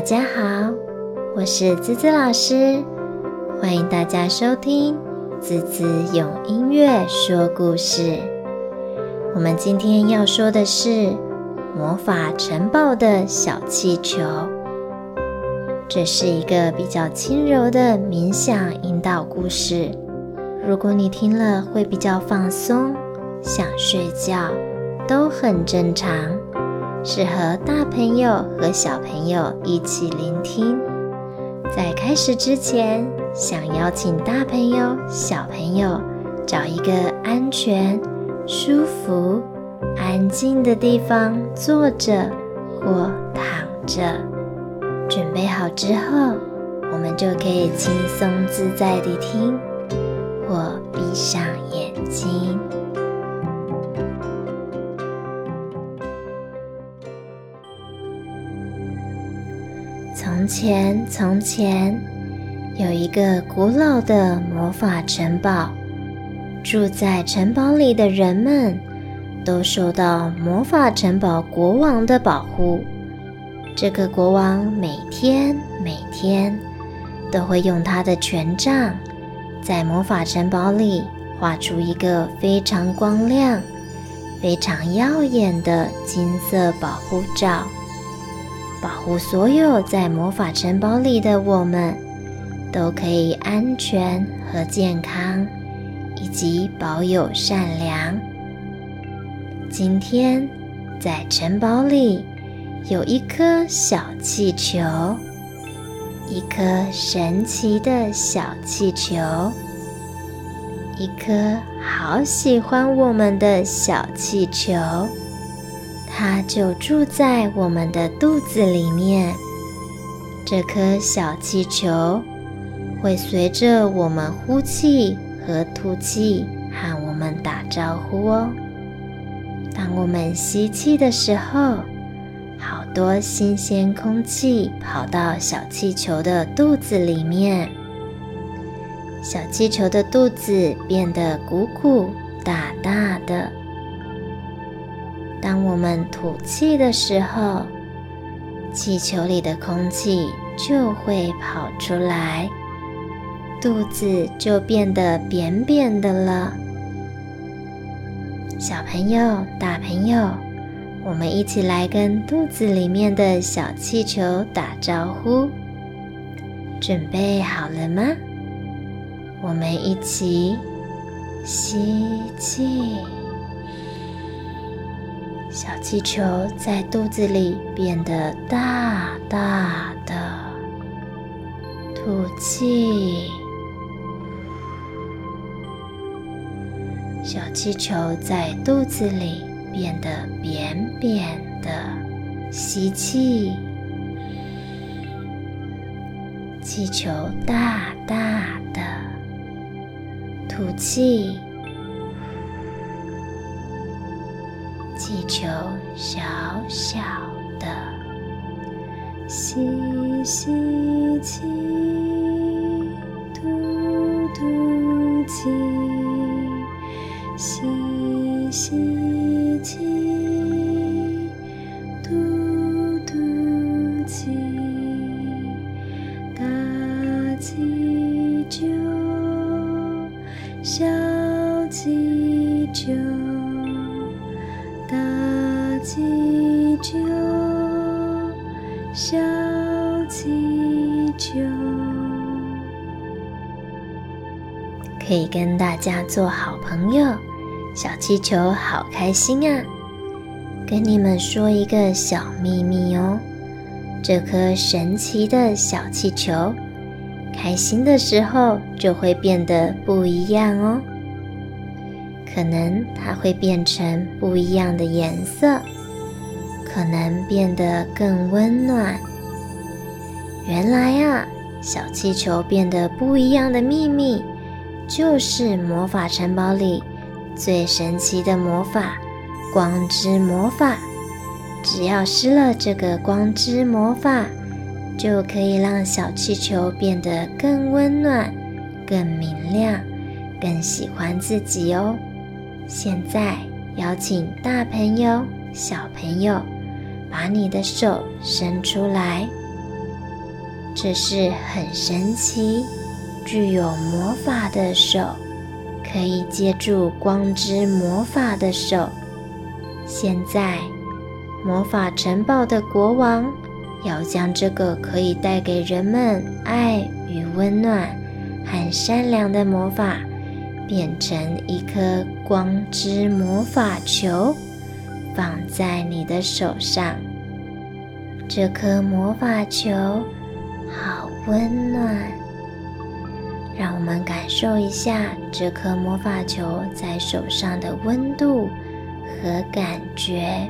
大家好，我是滋滋老师，欢迎大家收听滋滋用音乐说故事。我们今天要说的是魔法城堡的小气球。这是一个比较轻柔的冥想引导故事，如果你听了会比较放松，想睡觉，都很正常。适合大朋友和小朋友一起聆听。在开始之前，想邀请大朋友、小朋友找一个安全、舒服、安静的地方坐着或躺着。准备好之后，我们就可以轻松自在地听，或闭上眼睛。从前，从前有一个古老的魔法城堡。住在城堡里的人们都受到魔法城堡国王的保护。这个国王每天每天都会用他的权杖，在魔法城堡里画出一个非常光亮、非常耀眼的金色保护罩。保护所有在魔法城堡里的我们，都可以安全和健康，以及保有善良。今天在城堡里有一颗小气球，一颗神奇的小气球，一颗好喜欢我们的小气球。它就住在我们的肚子里面。这颗小气球会随着我们呼气和吐气和我们打招呼哦。当我们吸气的时候，好多新鲜空气跑到小气球的肚子里面，小气球的肚子变得鼓鼓大大的。当我们吐气的时候，气球里的空气就会跑出来，肚子就变得扁扁的了。小朋友、大朋友，我们一起来跟肚子里面的小气球打招呼。准备好了吗？我们一起吸气。小气球在肚子里变得大大的，吐气。小气球在肚子里变得扁扁的，吸气。气球大大的，吐气。气球小小的，吸吸气，吐吐气，吸吸气，吐吐气，大气球，小气球。就，小气球，可以跟大家做好朋友。小气球好开心啊！跟你们说一个小秘密哦，这颗神奇的小气球，开心的时候就会变得不一样哦。可能它会变成不一样的颜色。可能变得更温暖。原来啊，小气球变得不一样的秘密，就是魔法城堡里最神奇的魔法——光之魔法。只要施了这个光之魔法，就可以让小气球变得更温暖、更明亮、更喜欢自己哦。现在邀请大朋友、小朋友。把你的手伸出来，这是很神奇、具有魔法的手，可以借助光之魔法的手。现在，魔法城堡的国王要将这个可以带给人们爱与温暖和善良的魔法，变成一颗光之魔法球，放在你的手上。这颗魔法球好温暖，让我们感受一下这颗魔法球在手上的温度和感觉。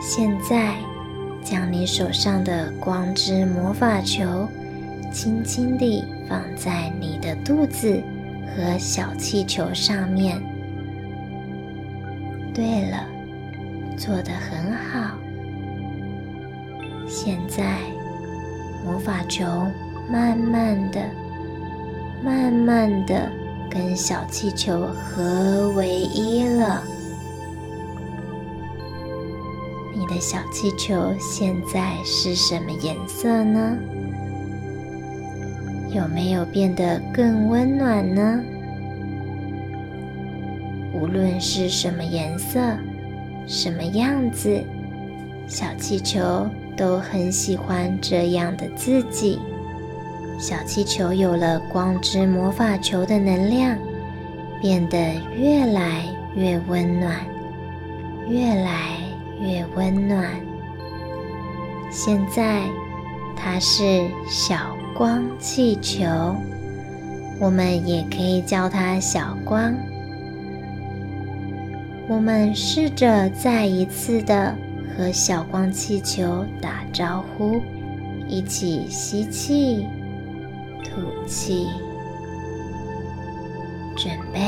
现在，将你手上的光之魔法球轻轻地放在你的肚子和小气球上面。对了。做得很好。现在，魔法球慢慢的、慢慢的跟小气球合为一了。你的小气球现在是什么颜色呢？有没有变得更温暖呢？无论是什么颜色。什么样子，小气球都很喜欢这样的自己。小气球有了光之魔法球的能量，变得越来越温暖，越来越温暖。现在，它是小光气球，我们也可以叫它小光。我们试着再一次的和小光气球打招呼，一起吸气、吐气，准备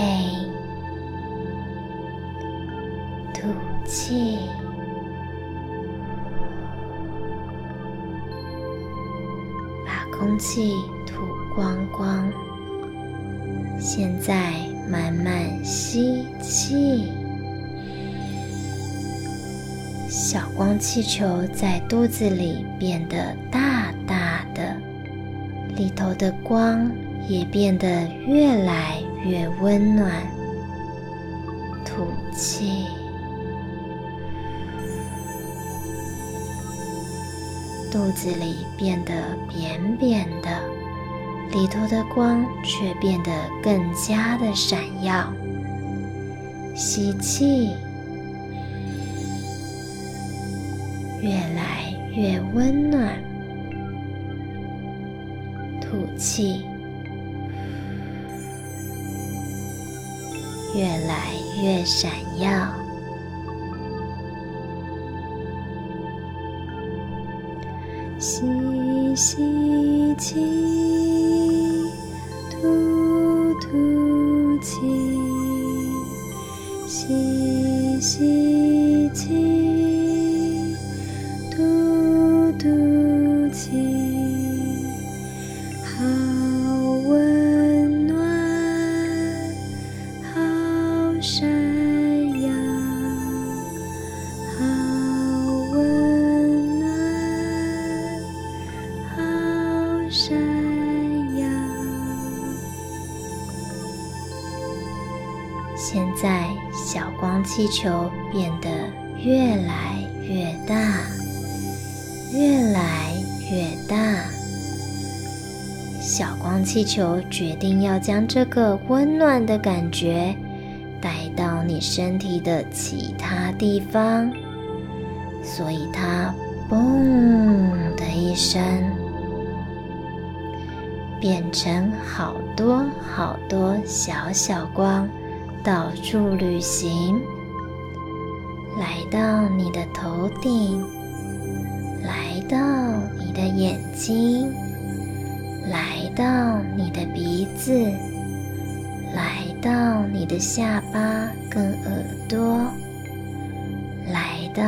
吐气，空气吐光光。现在慢慢吸气。小光气球在肚子里变得大大的，里头的光也变得越来越温暖。吐气，肚子里变得扁扁的，里头的光却变得更加的闪耀。吸气。越来越温暖，吐气，越来越闪耀。吸吸气，吐吐气，吸吸气。现气球变得越来越大，越来越大。小光气球决定要将这个温暖的感觉带到你身体的其他地方，所以它“嘣”的一声，变成好多好多小小光。到处旅行，来到你的头顶，来到你的眼睛，来到你的鼻子，来到你的下巴跟耳朵，来到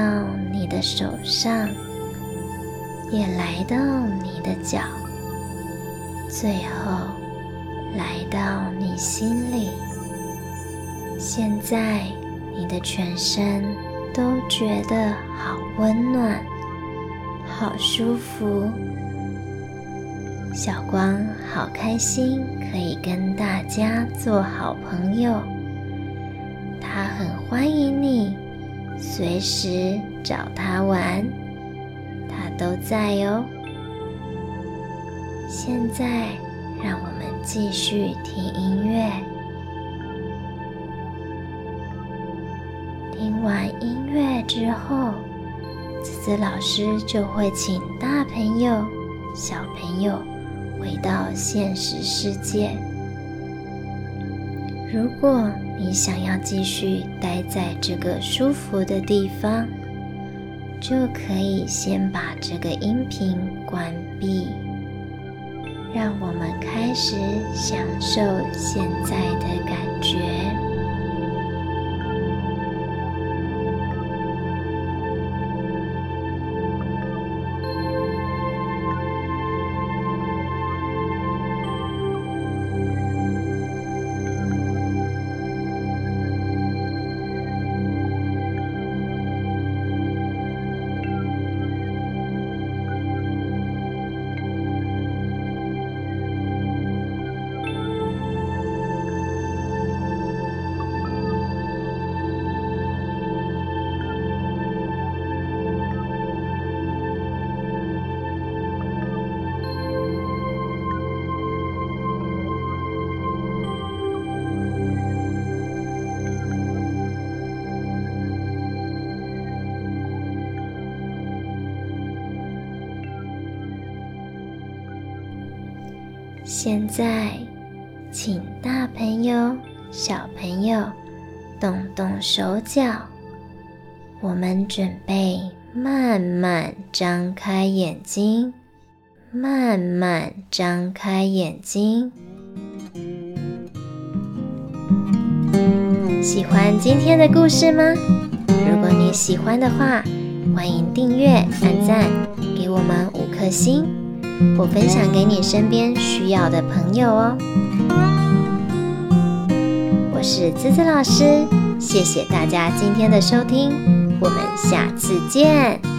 你的手上，也来到你的脚，最后来到你心里。现在，你的全身都觉得好温暖，好舒服。小光好开心，可以跟大家做好朋友。他很欢迎你，随时找他玩，他都在哦。现在，让我们继续听音乐。听完音乐之后，子子老师就会请大朋友、小朋友回到现实世界。如果你想要继续待在这个舒服的地方，就可以先把这个音频关闭。让我们开始享受现在的感觉。现在，请大朋友、小朋友动动手脚，我们准备慢慢张开眼睛，慢慢张开眼睛。喜欢今天的故事吗？如果你喜欢的话，欢迎订阅、按赞，给我们五颗星。我分享给你身边需要的朋友哦。我是滋滋老师，谢谢大家今天的收听，我们下次见。